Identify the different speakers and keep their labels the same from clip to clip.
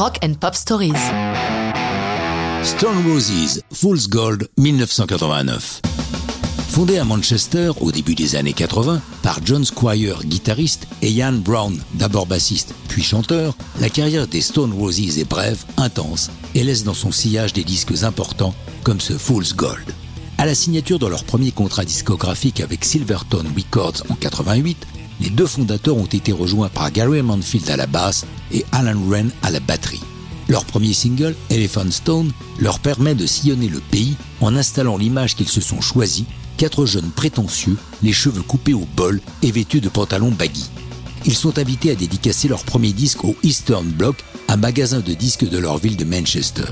Speaker 1: Rock and Pop Stories.
Speaker 2: Stone Roses, Fool's Gold, 1989. Fondé à Manchester au début des années 80 par John Squire, guitariste, et Ian Brown, d'abord bassiste puis chanteur, la carrière des Stone Roses est brève, intense et laisse dans son sillage des disques importants comme ce Fool's Gold. À la signature de leur premier contrat discographique avec Silvertone Records en 88, les deux fondateurs ont été rejoints par Gary Manfield à la basse et Alan Wren à la batterie. Leur premier single, Elephant Stone, leur permet de sillonner le pays en installant l'image qu'ils se sont choisis quatre jeunes prétentieux, les cheveux coupés au bol et vêtus de pantalons baggy. Ils sont invités à dédicacer leur premier disque au Eastern Block, un magasin de disques de leur ville de Manchester.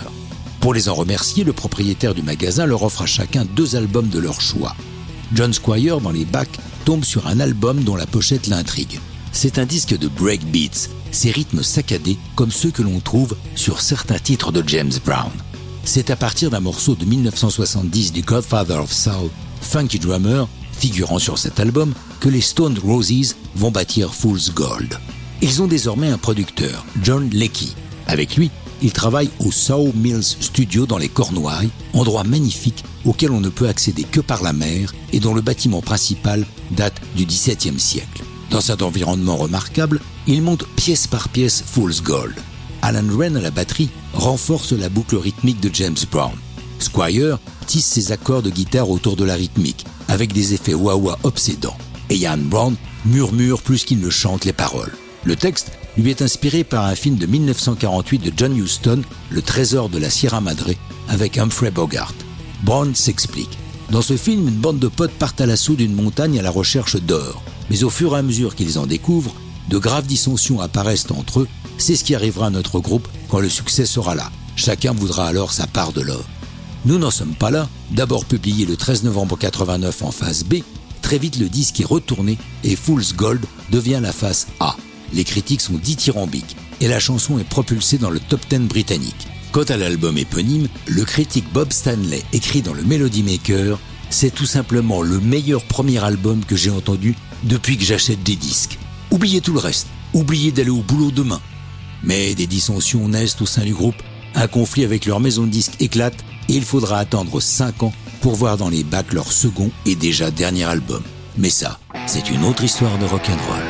Speaker 2: Pour les en remercier, le propriétaire du magasin leur offre à chacun deux albums de leur choix. John Squire, dans les bacs, tombe sur un album dont la pochette l'intrigue. C'est un disque de breakbeats, ces rythmes saccadés comme ceux que l'on trouve sur certains titres de James Brown. C'est à partir d'un morceau de 1970 du Godfather of Soul funky drummer figurant sur cet album que les Stone Roses vont bâtir Fool's Gold. Ils ont désormais un producteur, John Leckie. Avec lui, ils travaillent au Soul Mills Studio dans les Cornouailles, endroit magnifique auquel on ne peut accéder que par la mer et dont le bâtiment principal date du XVIIe siècle. Dans cet environnement remarquable, ils montent pièce par pièce Fool's Gold. Alan Wren à la batterie renforce la boucle rythmique de James Brown. Squire tisse ses accords de guitare autour de la rythmique, avec des effets wah-wah obsédants. Et Ian Brown murmure plus qu'il ne chante les paroles. Le texte lui est inspiré par un film de 1948 de John Huston, Le Trésor de la Sierra Madre, avec Humphrey Bogart. Brown s'explique. Dans ce film, une bande de potes partent à l'assaut d'une montagne à la recherche d'or. Mais au fur et à mesure qu'ils en découvrent, de graves dissensions apparaissent entre eux. C'est ce qui arrivera à notre groupe quand le succès sera là. Chacun voudra alors sa part de l'or. Nous n'en sommes pas là. D'abord publié le 13 novembre 89 en phase B, très vite le disque est retourné et Fool's Gold devient la phase A. Les critiques sont dithyrambiques et la chanson est propulsée dans le top 10 britannique. Quant à l'album éponyme, le critique Bob Stanley écrit dans le Melody Maker C'est tout simplement le meilleur premier album que j'ai entendu depuis que j'achète des disques. Oubliez tout le reste, oubliez d'aller au boulot demain. Mais des dissensions naissent au sein du groupe, un conflit avec leur maison de disques éclate et il faudra attendre 5 ans pour voir dans les bacs leur second et déjà dernier album. Mais ça, c'est une autre histoire de rock'n'roll.